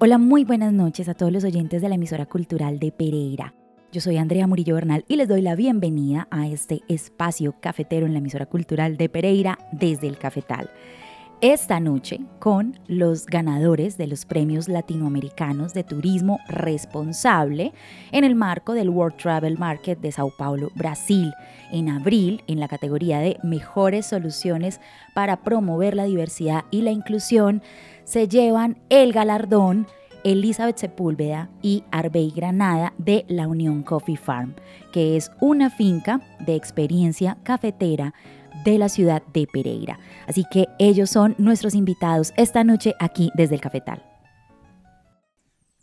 Hola, muy buenas noches a todos los oyentes de la emisora cultural de Pereira. Yo soy Andrea Murillo Bernal y les doy la bienvenida a este espacio cafetero en la emisora cultural de Pereira desde el Cafetal. Esta noche con los ganadores de los premios latinoamericanos de turismo responsable en el marco del World Travel Market de Sao Paulo, Brasil, en abril en la categoría de mejores soluciones para promover la diversidad y la inclusión se llevan el galardón Elizabeth Sepúlveda y Arbey Granada de la Unión Coffee Farm, que es una finca de experiencia cafetera de la ciudad de Pereira. Así que ellos son nuestros invitados esta noche aquí desde el Cafetal.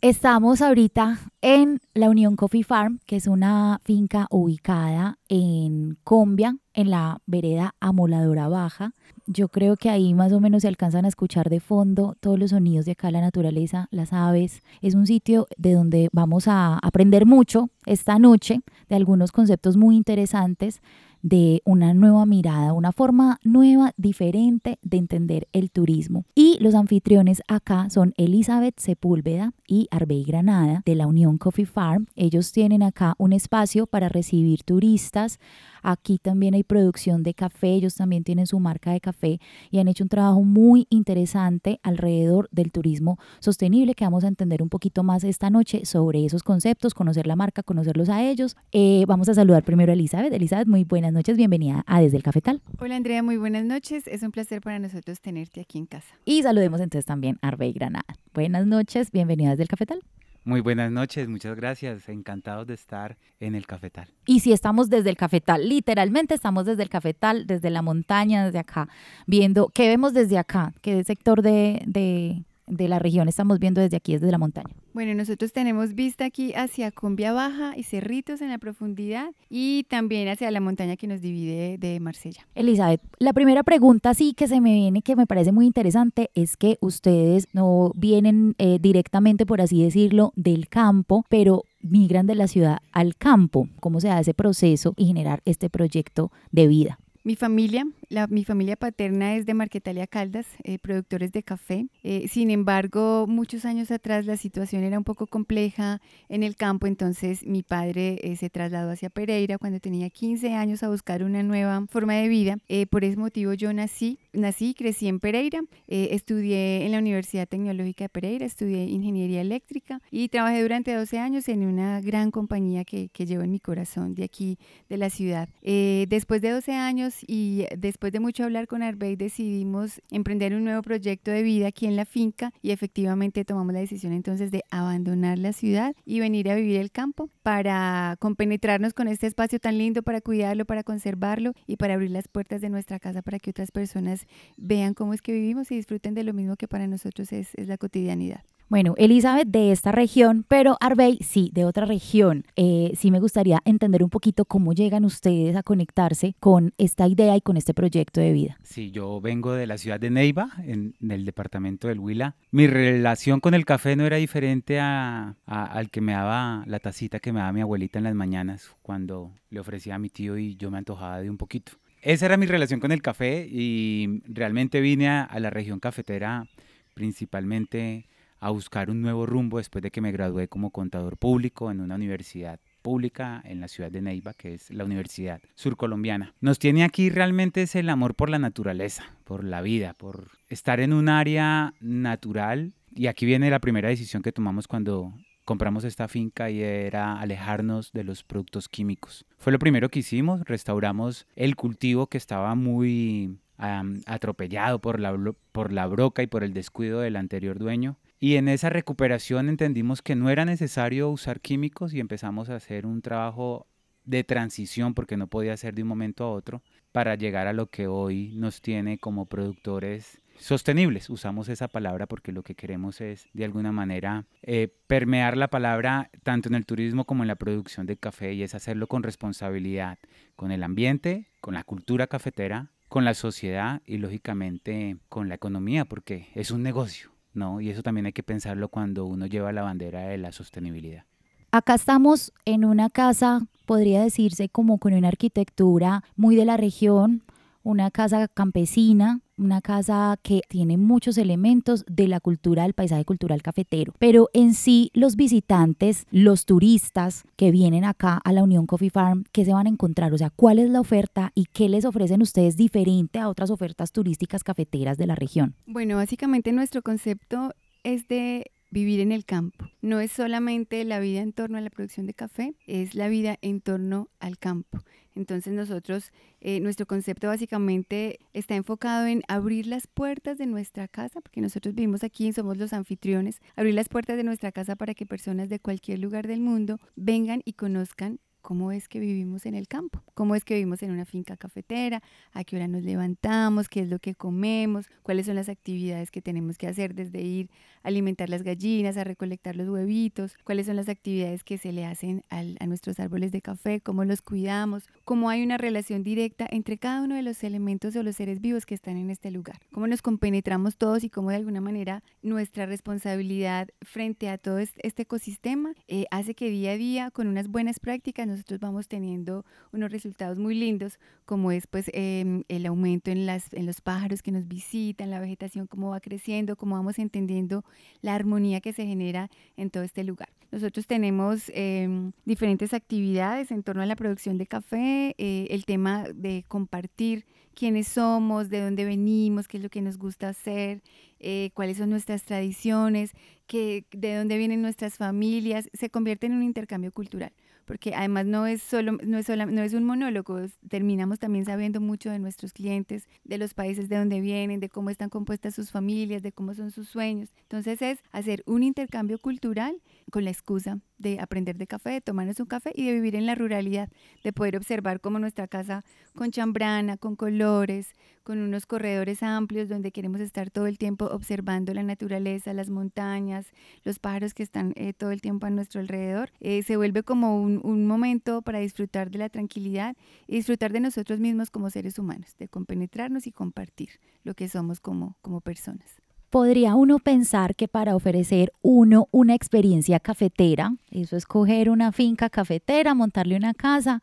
Estamos ahorita en la Unión Coffee Farm, que es una finca ubicada en Combia, en la vereda Amoladora Baja. Yo creo que ahí más o menos se alcanzan a escuchar de fondo todos los sonidos de acá, la naturaleza, las aves. Es un sitio de donde vamos a aprender mucho esta noche de algunos conceptos muy interesantes de una nueva mirada, una forma nueva, diferente de entender el turismo. Y los anfitriones acá son Elizabeth Sepúlveda y Arbey Granada de la Unión Coffee Farm. Ellos tienen acá un espacio para recibir turistas. Aquí también hay producción de café, ellos también tienen su marca de café y han hecho un trabajo muy interesante alrededor del turismo sostenible que vamos a entender un poquito más esta noche sobre esos conceptos, conocer la marca, conocerlos a ellos. Eh, vamos a saludar primero a Elizabeth. Elizabeth, muy buenas noches, bienvenida a Desde el Cafetal. Hola Andrea, muy buenas noches. Es un placer para nosotros tenerte aquí en casa. Y saludemos entonces también a Arbey Granada. Buenas noches, bienvenida desde el Cafetal. Muy buenas noches, muchas gracias. Encantados de estar en el Cafetal. Y si estamos desde el Cafetal, literalmente estamos desde el Cafetal, desde la montaña, desde acá, viendo, ¿qué vemos desde acá? ¿Qué sector de, de, de la región estamos viendo desde aquí, desde la montaña? Bueno, nosotros tenemos vista aquí hacia Cumbia Baja y Cerritos en la profundidad y también hacia la montaña que nos divide de Marsella. Elizabeth, la primera pregunta sí que se me viene, que me parece muy interesante, es que ustedes no vienen eh, directamente, por así decirlo, del campo, pero migran de la ciudad al campo. ¿Cómo se da ese proceso y generar este proyecto de vida? Mi familia, la, mi familia paterna es de Marquetalia Caldas, eh, productores de café. Eh, sin embargo, muchos años atrás la situación era un poco compleja en el campo, entonces mi padre eh, se trasladó hacia Pereira cuando tenía 15 años a buscar una nueva forma de vida. por ese motivo yo nací, nací y crecí en Pereira. estudié en la Universidad Tecnológica de Pereira, estudié ingeniería eléctrica y trabajé durante 12 años en una gran compañía que, que llevo en mi corazón de aquí, de la ciudad. después de 12 años y después de mucho hablar con Arbey decidimos emprender un nuevo proyecto de vida aquí en la finca y efectivamente tomamos la decisión entonces de abandonar la ciudad y venir a vivir el campo para compenetrarnos con este espacio tan lindo, para cuidarlo, para conservarlo y para abrir las puertas de nuestra casa para que otras personas vean cómo es que vivimos y disfruten de lo mismo que para nosotros es, es la cotidianidad. Bueno, Elizabeth de esta región, pero Arbey sí, de otra región. Eh, sí me gustaría entender un poquito cómo llegan ustedes a conectarse con esta idea y con este proyecto de vida. Sí, yo vengo de la ciudad de Neiva, en, el departamento del Huila. Mi relación con el café no era diferente a, al que me daba la tacita que me daba mi abuelita en las mañanas cuando le ofrecía a mi tío y yo me antojaba de un poquito. Esa era mi relación con el café y realmente vine a la región cafetera principalmente a buscar un nuevo rumbo después de que me gradué como contador público en una universidad pública en la ciudad de Neiva, que es la Universidad Surcolombiana. Nos tiene aquí realmente es el amor por la naturaleza, por la vida, por estar en un área natural. Y aquí viene la primera decisión que tomamos cuando compramos esta finca y era alejarnos de los productos químicos. Fue lo primero que hicimos, restauramos el cultivo que estaba muy atropellado por la, por la broca y por el descuido del anterior dueño. Y en esa recuperación entendimos que no era necesario usar químicos y empezamos a hacer un trabajo de transición, porque no podía ser de un momento a otro, para llegar a lo que hoy nos tiene como productores sostenibles. Usamos esa palabra porque lo que queremos es, de alguna manera, eh, permear la palabra tanto en el turismo como en la producción de café y es hacerlo con responsabilidad, con el ambiente, con la cultura cafetera, con la sociedad y, lógicamente, con la economía, porque es un negocio, ¿no? Y eso también hay que pensarlo cuando uno lleva la bandera de la sostenibilidad. Acá estamos en una casa, podría decirse como con una arquitectura muy de la región, una casa campesina, una casa que tiene muchos elementos de la cultura del paisaje cultural cafetero. Pero en sí, los visitantes, los turistas que vienen acá a la Unión Coffee Farm, ¿qué se van a encontrar? O sea, ¿cuál es la oferta y qué les ofrecen ustedes diferente a otras ofertas turísticas cafeteras de la región? Bueno, básicamente nuestro concepto es de vivir en el campo. No es solamente la vida en torno a la producción de café, es la vida en torno al campo. Entonces nosotros, eh, nuestro concepto básicamente está enfocado en abrir las puertas de nuestra casa, porque nosotros vivimos aquí, somos los anfitriones, abrir las puertas de nuestra casa para que personas de cualquier lugar del mundo vengan y conozcan cómo es que vivimos en el campo, cómo es que vivimos en una finca cafetera, a qué hora nos levantamos, qué es lo que comemos, cuáles son las actividades que tenemos que hacer desde ir a alimentar las gallinas, a recolectar los huevitos, cuáles son las actividades que se le hacen a nuestros árboles de café, cómo los cuidamos, cómo hay una relación directa entre cada uno de los elementos o los seres vivos que están en este lugar, cómo nos compenetramos todos y cómo de alguna manera nuestra responsabilidad frente a todo este ecosistema eh, hace que día a día con unas buenas prácticas nosotros vamos teniendo unos resultados muy lindos, como es pues em, el aumento en, las, en los pájaros que nos visitan, la vegetación, cómo va creciendo, cómo vamos entendiendo la armonía que se genera en todo este lugar. Nosotros tenemos em, diferentes actividades en torno a la producción de café, eh, el tema de compartir quiénes somos, de dónde venimos, qué es lo que nos gusta hacer, eh, cuáles son nuestras tradiciones, que, de dónde vienen nuestras familias, se convierte en un intercambio cultural porque además no es solo no es no es un monólogo, terminamos también sabiendo mucho de nuestros clientes, de los países de donde vienen, de cómo están compuestas sus familias, de cómo son sus sueños. Entonces es hacer un intercambio cultural con la excusa de aprender de café, de tomarnos un café y de vivir en la ruralidad, de poder observar cómo nuestra casa con chambrana, con colores, con unos corredores amplios donde queremos estar todo el tiempo observando la naturaleza, las montañas, los pájaros que están eh, todo el tiempo a nuestro alrededor, eh, se vuelve como un, un, momento para disfrutar de la tranquilidad y disfrutar de nosotros mismos como seres humanos, de compenetrarnos y compartir lo que somos como, como personas podría uno pensar que para ofrecer uno una experiencia cafetera, eso es coger una finca cafetera, montarle una casa,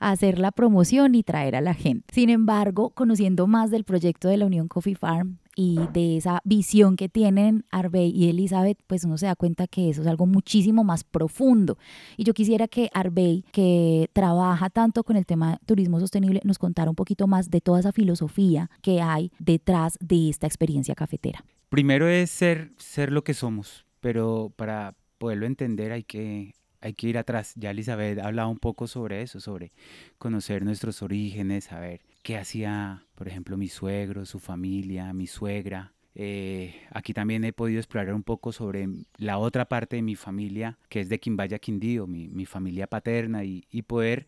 hacer la promoción y traer a la gente. Sin embargo, conociendo más del proyecto de la Unión Coffee Farm y de esa visión que tienen Arbey y Elizabeth, pues uno se da cuenta que eso es algo muchísimo más profundo. Y yo quisiera que Arbey, que trabaja tanto con el tema turismo sostenible, nos contara un poquito más de toda esa filosofía que hay detrás de esta experiencia cafetera. Primero es ser, ser lo que somos, pero para poderlo entender hay que, hay que ir atrás. Ya Elizabeth ha hablado un poco sobre eso, sobre conocer nuestros orígenes, saber qué hacía, por ejemplo, mi suegro, su familia, mi suegra. Eh, aquí también he podido explorar un poco sobre la otra parte de mi familia, que es de Quimbaya Quindío, mi, mi familia paterna, y, y poder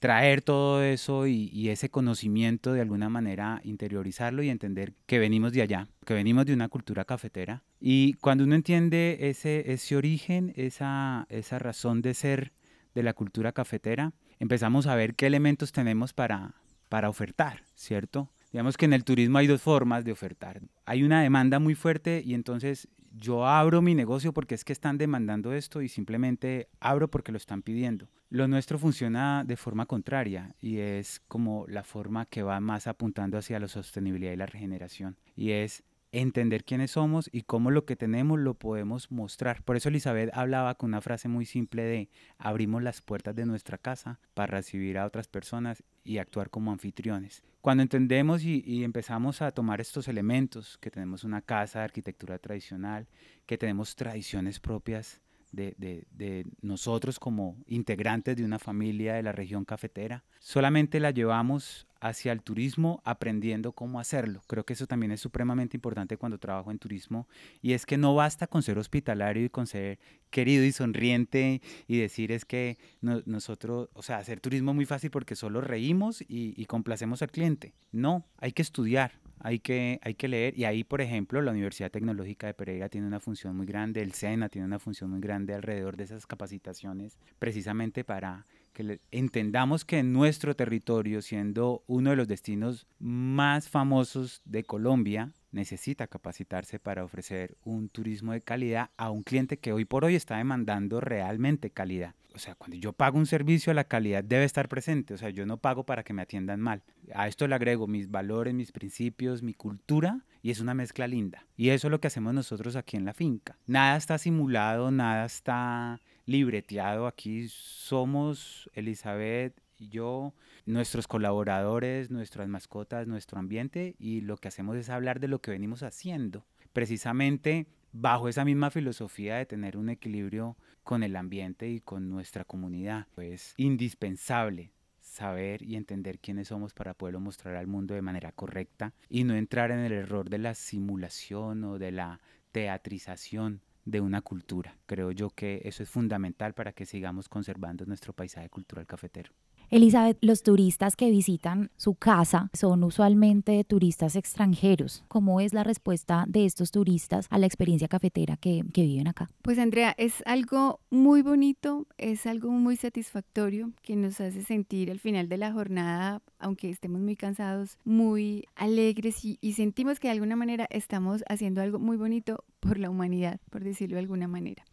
traer todo eso y, ese conocimiento de alguna manera, interiorizarlo y entender que venimos de allá, que venimos de una cultura cafetera. Y cuando uno entiende ese, ese origen, esa, esa razón de ser de la cultura cafetera, empezamos a ver qué elementos tenemos para, para ofertar, ¿cierto? Digamos que en el turismo hay dos formas de ofertar. Hay una demanda muy fuerte y entonces yo abro mi negocio porque es que están demandando esto y simplemente abro porque lo están pidiendo. Lo nuestro funciona de forma contraria y es como la forma que va más apuntando hacia la sostenibilidad y la regeneración. Y es entender quiénes somos y cómo lo que tenemos lo podemos mostrar. Por eso Elizabeth hablaba con una frase muy simple de abrimos las puertas de nuestra casa para recibir a otras personas y actuar como anfitriones. Cuando entendemos y, empezamos a tomar estos elementos, que tenemos una casa de arquitectura tradicional, que tenemos tradiciones propias de, de, nosotros como integrantes de una familia de la región cafetera. Solamente la llevamos hacia el turismo aprendiendo cómo hacerlo. Creo que eso también es supremamente importante cuando trabajo en turismo y es que no basta con ser hospitalario y con ser querido y sonriente y decir es que nosotros, o sea, hacer turismo es muy fácil porque solo reímos y complacemos al cliente. No, hay que estudiar, hay que, hay que leer y ahí, por ejemplo, la Universidad Tecnológica de Pereira tiene una función muy grande, el SENA tiene una función muy grande alrededor de esas capacitaciones, precisamente para que entendamos que nuestro territorio, siendo uno de los destinos más famosos de Colombia, necesita capacitarse para ofrecer un turismo de calidad a un cliente que hoy por hoy está demandando realmente calidad. O sea, cuando yo pago un servicio, la calidad debe estar presente. O sea, yo no pago para que me atiendan mal. A esto le agrego mis valores, mis principios, mi cultura y es una mezcla linda. Y eso es lo que hacemos nosotros aquí en la finca. Nada está simulado, nada está libreteado. Aquí somos Elizabeth y yo, nuestros colaboradores, nuestras mascotas, nuestro ambiente y lo que hacemos es hablar de lo que venimos haciendo. Precisamente bajo esa misma filosofía de tener un equilibrio con el ambiente y con nuestra comunidad. Es indispensable saber y entender quiénes somos para poderlo mostrar al mundo de manera correcta y no entrar en el error de la simulación o de la teatrización de una cultura. Creo yo que eso es fundamental para que sigamos conservando nuestro paisaje cultural cafetero. Elizabeth, los turistas que visitan su casa son usualmente turistas extranjeros. ¿Cómo es la respuesta de estos turistas a la experiencia cafetera que, viven acá? Pues Andrea, es algo muy bonito, es algo muy satisfactorio que nos hace sentir al final de la jornada, aunque estemos muy cansados, muy alegres y sentimos que de alguna manera estamos haciendo algo muy bonito por la humanidad, por decirlo de alguna manera.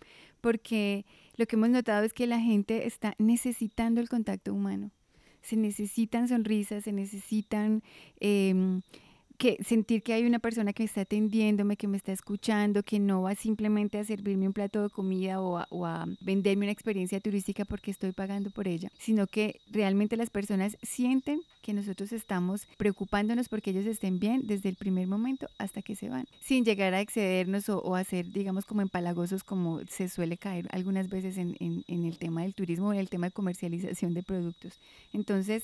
Porque lo que hemos notado es que la gente está necesitando el contacto humano. Se necesitan sonrisas, se necesitan em, que sentir que hay una persona que está atendiéndome, que me está escuchando, que no va simplemente a servirme un plato de comida o a, venderme una experiencia turística porque estoy pagando por ella, sino que realmente las personas sienten que nosotros estamos preocupándonos porque ellos estén bien desde el primer momento hasta que se van, sin llegar a excedernos o, a ser, digamos, como empalagosos como se suele caer algunas veces en, en el tema del turismo o en el tema de comercialización de productos. Entonces,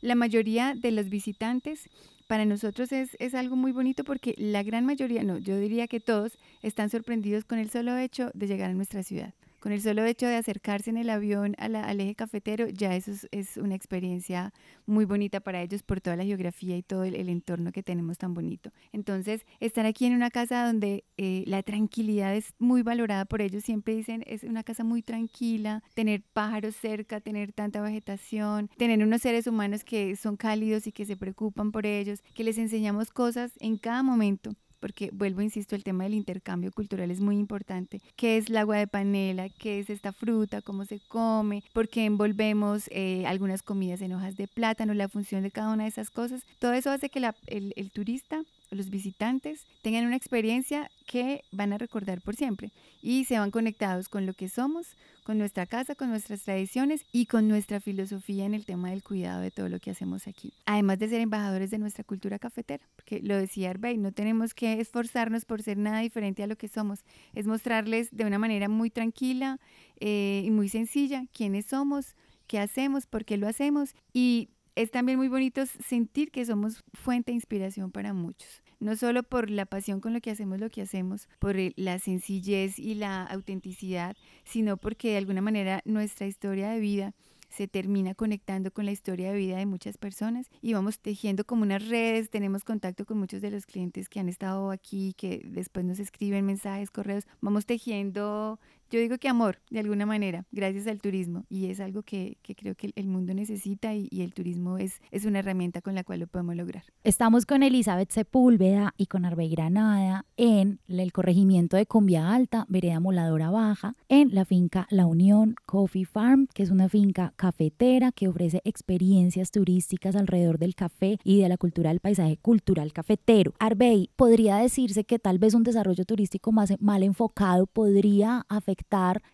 la mayoría de los visitantes para nosotros es, es, algo muy bonito porque la gran mayoría, no, yo diría que todos están sorprendidos con el solo hecho de llegar a nuestra ciudad. Con el solo hecho de acercarse en el avión al eje cafetero, ya eso es, una experiencia muy bonita para ellos por toda la geografía y todo el, entorno que tenemos tan bonito. Entonces, estar aquí en una casa donde eh, la tranquilidad es muy valorada por ellos, siempre dicen, es una casa muy tranquila, tener pájaros cerca, tener tanta vegetación, tener unos seres humanos que son cálidos y que se preocupan por ellos, que les enseñamos cosas en cada momento porque vuelvo, insisto, el tema del intercambio cultural es muy importante. ¿Qué es el agua de panela? ¿Qué es esta fruta? ¿Cómo se come? ¿Por qué envolvemos eh, algunas comidas en hojas de plátano? La función de cada una de esas cosas. Todo eso hace que el, el turista los visitantes tengan una experiencia que van a recordar por siempre y se van conectados con lo que somos, con nuestra casa, con nuestras tradiciones y con nuestra filosofía en el tema del cuidado de todo lo que hacemos aquí. Además de ser embajadores de nuestra cultura cafetera, porque lo decía Arbey, no tenemos que esforzarnos por ser nada diferente a lo que somos, es mostrarles de una manera muy tranquila eh, y muy sencilla quiénes somos, qué hacemos, por qué lo hacemos y es también muy bonito sentir que somos fuente de inspiración para muchos. No solo por la pasión con lo que hacemos lo que hacemos, por la sencillez y la autenticidad, sino porque de alguna manera nuestra historia de vida se termina conectando con la historia de vida de muchas personas y vamos tejiendo como unas redes, tenemos contacto con muchos de los clientes que han estado aquí, que después nos escriben mensajes, correos, vamos tejiendo yo digo que amor, de alguna manera, gracias al turismo. Y es algo que, creo que el mundo necesita y, el turismo es, es una herramienta con la cual lo podemos lograr. Estamos con Elizabeth Sepúlveda y con Arbey Granada en el corregimiento de Combia Alta, Vereda Moladora Baja, en la finca La Unión Coffee Farm, que es una finca cafetera que ofrece experiencias turísticas alrededor del café y de la cultura del paisaje cultural cafetero. Arbey, podría decirse que tal vez un desarrollo turístico más mal enfocado podría afectar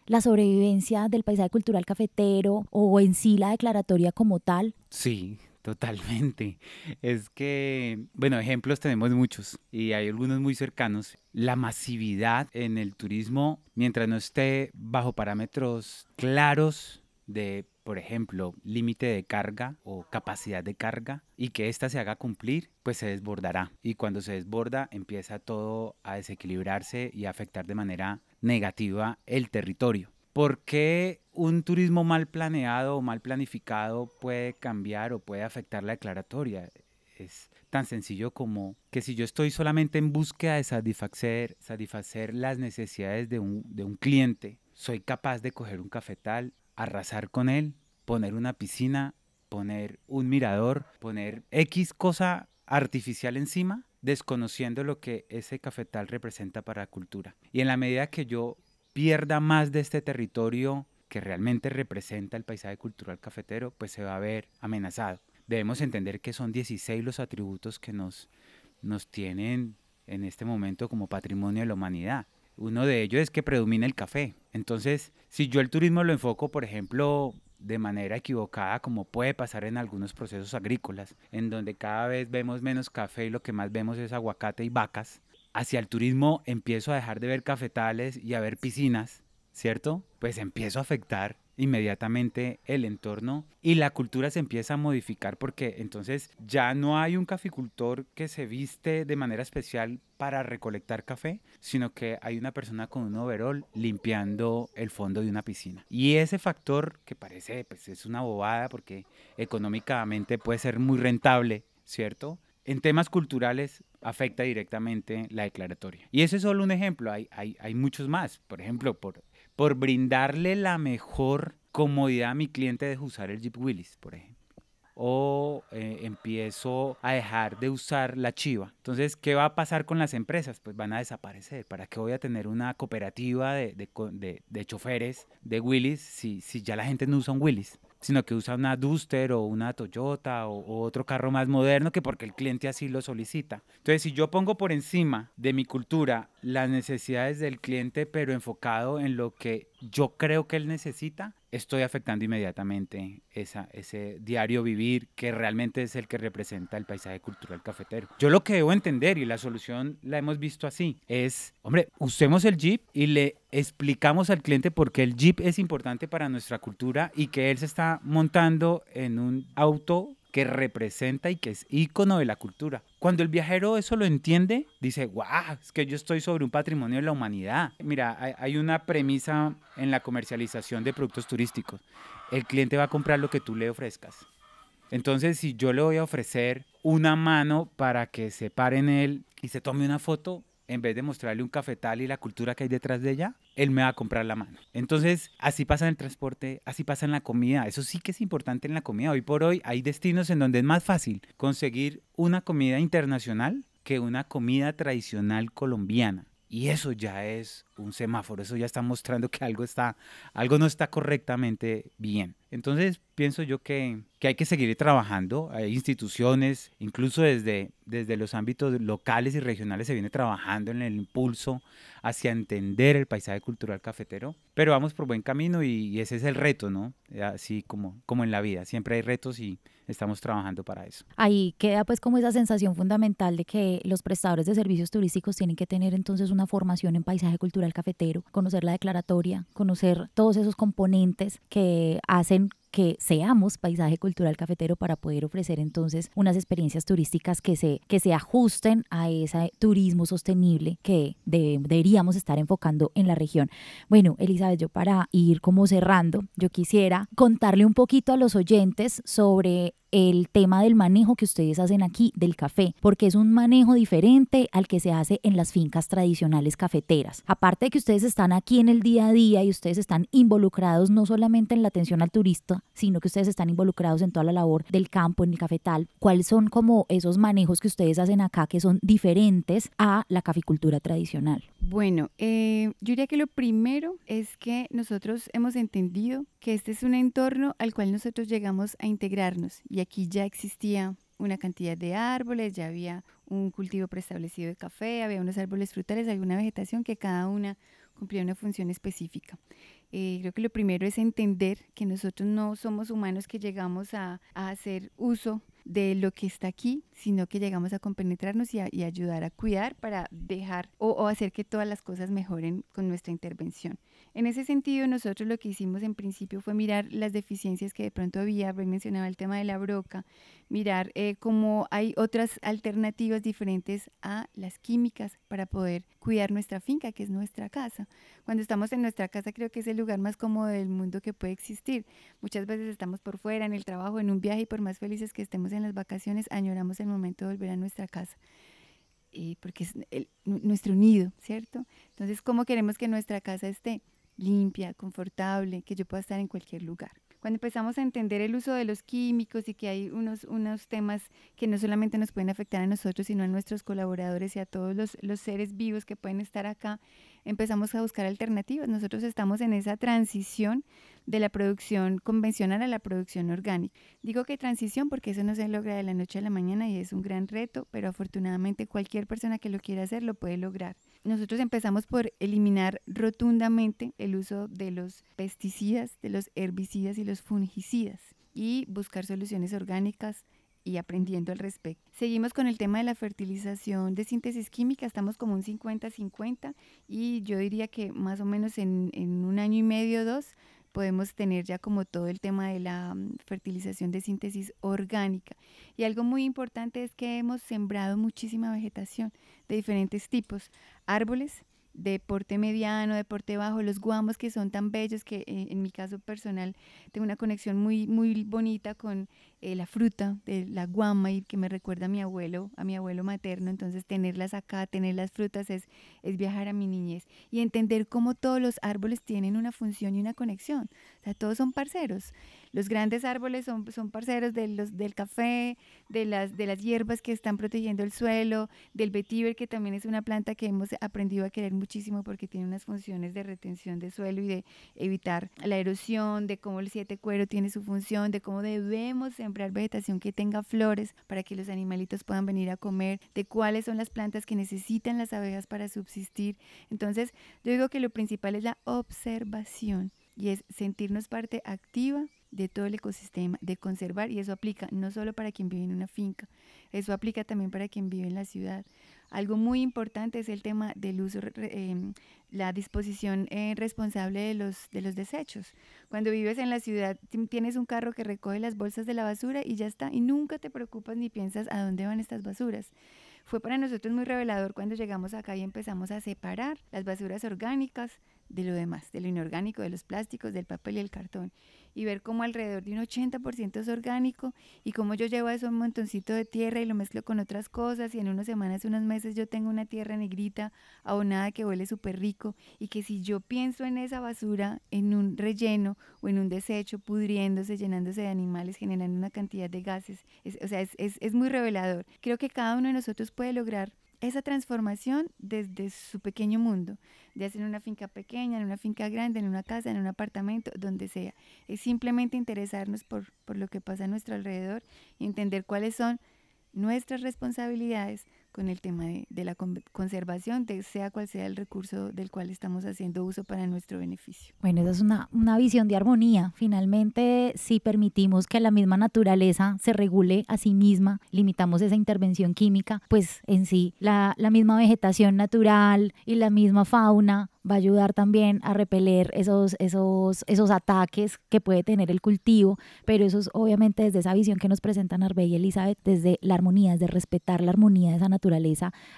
la sobrevivencia del paisaje cultural cafetero o en sí la declaratoria como tal? Sí, Totalmente. Es que, bueno, ejemplos tenemos muchos y hay algunos muy cercanos. La masividad en el turismo, mientras no esté bajo parámetros claros de, por ejemplo, límite de carga o capacidad de carga y que ésta se haga cumplir, pues se desbordará. Y cuando se desborda, empieza todo a desequilibrarse y a afectar de manera negativa el territorio. ¿Por qué un turismo mal planeado o mal planificado puede cambiar o puede afectar la declaratoria? Es tan sencillo como que si yo estoy solamente en búsqueda de satisfacer, satisfacer las necesidades de un, de un cliente, soy capaz de coger un cafetal, arrasar con él, poner una piscina, poner un mirador, poner X cosa artificial encima, desconociendo lo que ese cafetal representa para la cultura. Y en la medida que yo pierda más de este territorio que realmente representa el paisaje cultural cafetero, pues se va a ver amenazado. Debemos entender que son 16 los atributos que nos, nos tienen en este momento como patrimonio de la humanidad. Uno de ellos es que predomina el café. Entonces, si yo el turismo lo enfoco, por ejemplo, de manera equivocada, como puede pasar en algunos procesos agrícolas, en donde cada vez vemos menos café y lo que más vemos es aguacate y vacas, hacia el turismo empiezo a dejar de ver cafetales y a ver piscinas, ¿cierto? Pues empiezo a afectar inmediatamente el entorno y la cultura se empieza a modificar porque entonces ya no hay un caficultor que se viste de manera especial para recolectar café, sino que hay una persona con un overol limpiando el fondo de una piscina. Y ese factor que parece pues es una bobada porque económicamente puede ser muy rentable, ¿cierto? en temas culturales afecta directamente la declaratoria. Y ese es solo un ejemplo, hay, hay, hay muchos más. Por ejemplo, por, por brindarle la mejor comodidad a mi cliente de usar el Jeep Willis, por ejemplo. O eh, empiezo a dejar de usar la chiva. Entonces, ¿qué va a pasar con las empresas? Pues van a desaparecer. ¿Para qué voy a tener una cooperativa de, de, de, choferes de Willis si, si ya la gente no usa un Willis? Sino que usa una Duster o una Toyota o, otro carro más moderno que porque el cliente así lo solicita. Entonces, si yo pongo por encima de mi cultura las necesidades del cliente, pero enfocado en lo que yo creo que él necesita, estoy afectando inmediatamente esa, ese diario vivir que realmente es el que representa el paisaje cultural cafetero. Yo lo que debo entender, y la solución la hemos visto así, es, hombre, usemos el Jeep y le explicamos al cliente por qué el Jeep es importante para nuestra cultura y que él se está montando en un auto que representa y que es ícono de la cultura. Cuando el viajero eso lo entiende, dice, guau, es que yo estoy sobre un patrimonio de la humanidad. Mira, hay, una premisa en la comercialización de productos turísticos. El cliente va a comprar lo que tú le ofrezcas. Entonces, si yo le voy a ofrecer una mano para que se pare en él y se tome una foto, en vez de mostrarle un cafetal y la cultura que hay detrás de ella, él me va a comprar la mano. Entonces, así pasa en el transporte, así pasa en la comida. Eso sí que es importante en la comida. Hoy por hoy hay destinos en donde es más fácil conseguir una comida internacional que una comida tradicional colombiana. Y eso ya es un semáforo, eso ya está mostrando que algo, está, algo no está correctamente bien. Entonces pienso yo que, que, hay que seguir trabajando, hay instituciones, incluso desde, desde los ámbitos locales y regionales se viene trabajando en el impulso hacia entender el paisaje cultural cafetero, pero vamos por buen camino y, y ese es el reto, ¿no? Así como, como en la vida, siempre hay retos y estamos trabajando para eso. Ahí queda pues como esa sensación fundamental de que los prestadores de servicios turísticos tienen que tener entonces una formación en paisaje cultural cafetero, conocer la declaratoria, conocer todos esos componentes que hacen que seamos paisaje cultural cafetero para poder ofrecer entonces unas experiencias turísticas que se, que se ajusten a ese turismo sostenible que deberíamos estar enfocando en la región. Bueno, Elizabeth, yo para ir como cerrando, yo quisiera contarle un poquito a los oyentes sobre el tema del manejo que ustedes hacen aquí del café, porque es un manejo diferente al que se hace en las fincas tradicionales cafeteras. Aparte de que ustedes están aquí en el día a día y ustedes están involucrados no solamente en la atención al turista, sino que ustedes están involucrados en toda la labor del campo, en el cafetal. ¿Cuáles son como esos manejos que ustedes hacen acá que son diferentes a la caficultura tradicional? Bueno, eh, yo diría que lo primero es que nosotros hemos entendido que este es un entorno al cual nosotros llegamos a integrarnos y aquí ya existía una cantidad de árboles, ya había un cultivo preestablecido de café, había unos árboles frutales, alguna vegetación que cada una cumplía una función específica. Eh, creo que lo primero es entender que nosotros no somos humanos que llegamos a, a hacer uso de lo que está aquí, sino que llegamos a compenetrarnos y, a, ayudar a cuidar para dejar o, hacer que todas las cosas mejoren con nuestra intervención. En ese sentido, nosotros lo que hicimos en principio fue mirar las deficiencias que de pronto había, mencionaba el tema de la broca, mirar eh, cómo hay otras alternativas diferentes a las químicas para poder cuidar nuestra finca, que es nuestra casa. Cuando estamos en nuestra casa creo que es el lugar más cómodo del mundo que puede existir. Muchas veces estamos por fuera, en el trabajo, en un viaje y por más felices que estemos en las vacaciones, añoramos el momento de volver a nuestra casa. Y porque es nuestro nido, ¿cierto? Entonces, ¿cómo queremos que nuestra casa esté? Limpia, confortable, que yo pueda estar en cualquier lugar. Cuando empezamos a entender el uso de los químicos y que hay unos, unos temas que no solamente nos pueden afectar a nosotros, sino a nuestros colaboradores y a todos los, los seres vivos que pueden estar acá, empezamos a buscar alternativas. Nosotros estamos en esa transición de la producción convencional a la producción orgánica. Digo que transición porque eso no se logra de la noche a la mañana y es un gran reto, pero afortunadamente cualquier persona que lo quiera hacer lo puede lograr. Nosotros empezamos por eliminar rotundamente el uso de los pesticidas, de los herbicidas y los fungicidas y buscar soluciones orgánicas y aprendiendo al respecto. Seguimos con el tema de la fertilización de síntesis química, estamos como un 50-50 y yo diría que más o menos en, en un año y medio o dos podemos tener ya como todo el tema de la mm, fertilización de síntesis orgánica. Y algo muy importante es que hemos sembrado muchísima vegetación de diferentes tipos, árboles, de porte mediano, de porte bajo, los guamos que son tan bellos que eh, en mi caso personal tengo una conexión muy, muy bonita con eh, la fruta de la guama y que me recuerda a mi abuelo, a mi abuelo materno, entonces tenerlas acá, tener las frutas es, es viajar a mi niñez y entender cómo todos los árboles tienen una función y una conexión, o sea, todos son parceros. Los grandes árboles son, son parceros de los, del café, de las, de las hierbas que están protegiendo el suelo, del vetiver, que también es una planta que hemos aprendido a querer muchísimo porque tiene unas funciones de retención de suelo y de evitar la erosión, de cómo el siete cuero tiene su función, de cómo debemos sembrar vegetación que tenga flores para que los animalitos puedan venir a comer, de cuáles son las plantas que necesitan las abejas para subsistir. Entonces, yo digo que lo principal es la observación y es sentirnos parte activa de todo el ecosistema, de conservar, y eso aplica no solo para quien vive en una finca, eso aplica también para quien vive en la ciudad. Algo muy importante es el tema del uso, em, la disposición eh, responsable de los, de los desechos. Cuando vives en la ciudad, tienes un carro que recoge las bolsas de la basura y ya está, y nunca te preocupas ni piensas a dónde van estas basuras. Fue para nosotros muy revelador cuando llegamos acá y empezamos a separar las basuras orgánicas de lo demás, de lo inorgánico, de los plásticos, del papel y el cartón y ver cómo alrededor de un 80% es orgánico y cómo yo llevo eso un montoncito de tierra y lo mezclo con otras cosas y en unas semanas, unos meses yo tengo una tierra negrita abonada que huele súper rico y que si yo pienso en esa basura, en un relleno o en un desecho pudriéndose, llenándose de animales, generando una cantidad de gases, o sea, es, es, es muy revelador. Creo que cada uno de nosotros puede lograr esa transformación desde su pequeño mundo, ya sea en una finca pequeña, en una finca grande, en una casa, en un apartamento, donde sea. Es simplemente interesarnos por, por lo que pasa a nuestro alrededor y entender cuáles son nuestras responsabilidades con el tema de, la conservación, de sea cual sea el recurso del cual estamos haciendo uso para nuestro beneficio. Bueno, esa es una, una visión de armonía. Finalmente, si permitimos que la misma naturaleza se regule a sí misma, limitamos esa intervención química, pues en sí la, la misma vegetación natural y la misma fauna va a ayudar también a repeler esos, esos, esos ataques que puede tener el cultivo, pero eso es obviamente desde esa visión que nos presentan Arbe y Elizabeth, desde la armonía, desde respetar la armonía de esa naturaleza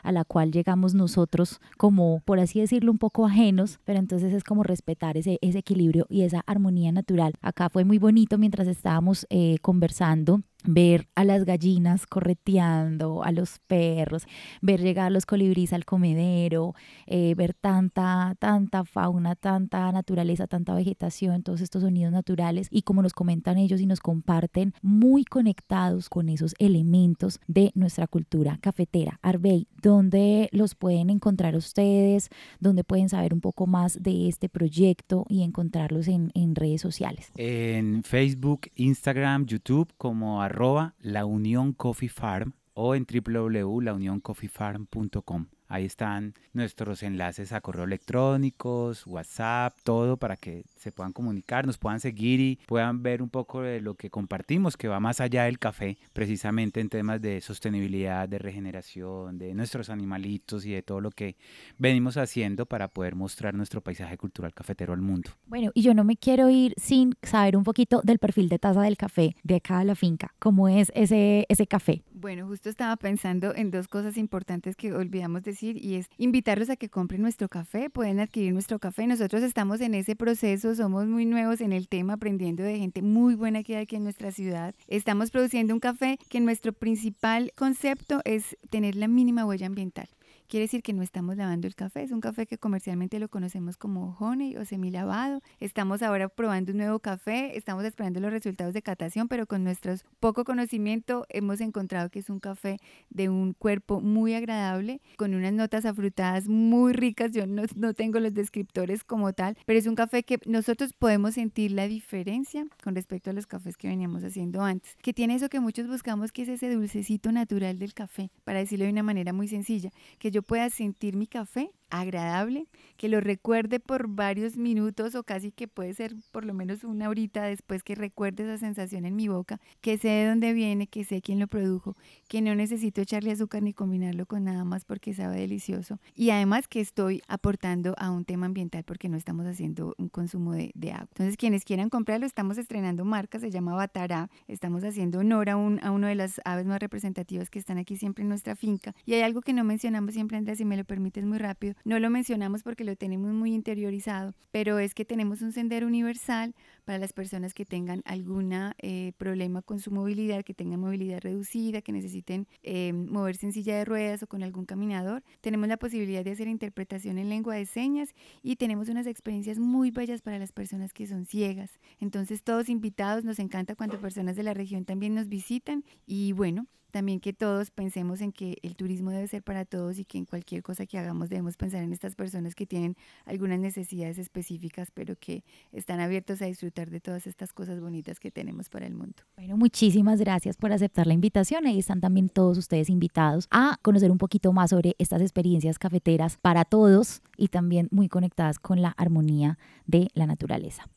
a la cual llegamos nosotros como, por así decirlo, un poco ajenos, pero entonces es como respetar ese, equilibrio y esa armonía natural. Acá fue muy bonito mientras estábamos eh, conversando ver a las gallinas correteando, a los perros, ver llegar los colibríes al comedero, eh, ver tanta, tanta fauna, tanta naturaleza, tanta vegetación, todos estos sonidos naturales y como nos comentan ellos y nos comparten, muy conectados con esos elementos de nuestra cultura cafetera. Arbey, ¿dónde los pueden encontrar ustedes? ¿Dónde pueden saber un poco más de este proyecto y encontrarlos en, en redes sociales? En Facebook, Instagram, YouTube como arroba la Unión Coffee Farm o en www.launioncoffeefarm.com. Ahí están nuestros enlaces a correo electrónicos, WhatsApp, todo para que se puedan comunicar, nos puedan seguir y puedan ver un poco de lo que compartimos, que va más allá del café, precisamente en temas de sostenibilidad, de regeneración, de nuestros animalitos y de todo lo que venimos haciendo para poder mostrar nuestro paisaje cultural cafetero al mundo. Bueno, y yo no me quiero ir sin saber un poquito del perfil de taza del café de acá de la finca. ¿Cómo es ese, ese café? Bueno, justo estaba pensando en dos cosas importantes que olvidamos decir y es invitarlos a que compren nuestro café, pueden adquirir nuestro café. Nosotros estamos en ese proceso, somos muy nuevos en el tema, aprendiendo de gente muy buena que hay aquí en nuestra ciudad. Estamos produciendo un café que nuestro principal concepto es tener la mínima huella ambiental. Quiere decir que no estamos lavando el café, es un café que comercialmente lo conocemos como honey o semilavado. Estamos ahora probando un nuevo café, estamos esperando los resultados de catación, pero con nuestro poco conocimiento hemos encontrado que es un café de un cuerpo muy agradable, con unas notas afrutadas muy ricas. Yo no, no tengo los descriptores como tal, pero es un café que nosotros podemos sentir la diferencia con respecto a los cafés que veníamos haciendo antes, que tiene eso que muchos buscamos, que es ese dulcecito natural del café, para decirlo de una manera muy sencilla, que yo pueda sentir mi café agradable, que lo recuerde por varios minutos o casi que puede ser por lo menos una horita después que recuerde esa sensación en mi boca, que sé de dónde viene, que sé quién lo produjo, que no necesito echarle azúcar ni combinarlo con nada más porque sabe delicioso. Y además que estoy aportando a un tema ambiental porque no estamos haciendo un consumo de, agua. Entonces, quienes quieran comprarlo, estamos estrenando marca, se llama Batará, estamos haciendo honor a, un, a uno de las aves más representativas que están aquí siempre en nuestra finca. Y hay algo que no mencionamos siempre, Andrés, si me lo permites muy rápido, no lo mencionamos porque lo tenemos muy interiorizado, pero es que tenemos un sendero universal para las personas que tengan algún eh, problema con su movilidad, que tengan movilidad reducida, que necesiten eh, moverse en silla de ruedas o con algún caminador. Tenemos la posibilidad de hacer interpretación en lengua de señas y tenemos unas experiencias muy bellas para las personas que son ciegas. Entonces todos invitados, nos encanta cuando personas de la región también nos visitan y bueno, también que todos pensemos en que el turismo debe ser para todos y que en cualquier cosa que hagamos debemos pensar en estas personas que tienen algunas necesidades específicas, pero que están abiertos a disfrutar de todas estas cosas bonitas que tenemos para el mundo. Bueno, muchísimas gracias por aceptar la invitación. Ahí están también todos ustedes invitados a conocer un poquito más sobre estas experiencias cafeteras para todos y también muy conectadas con la armonía de la naturaleza.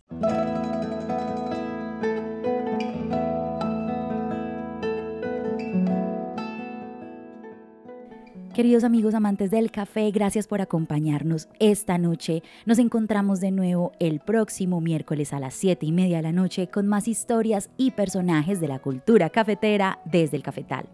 Queridos amigos amantes del café, gracias por acompañarnos esta noche. Nos encontramos de nuevo el próximo miércoles a las 7 y media de la noche con más historias y personajes de la cultura cafetera desde el cafetal.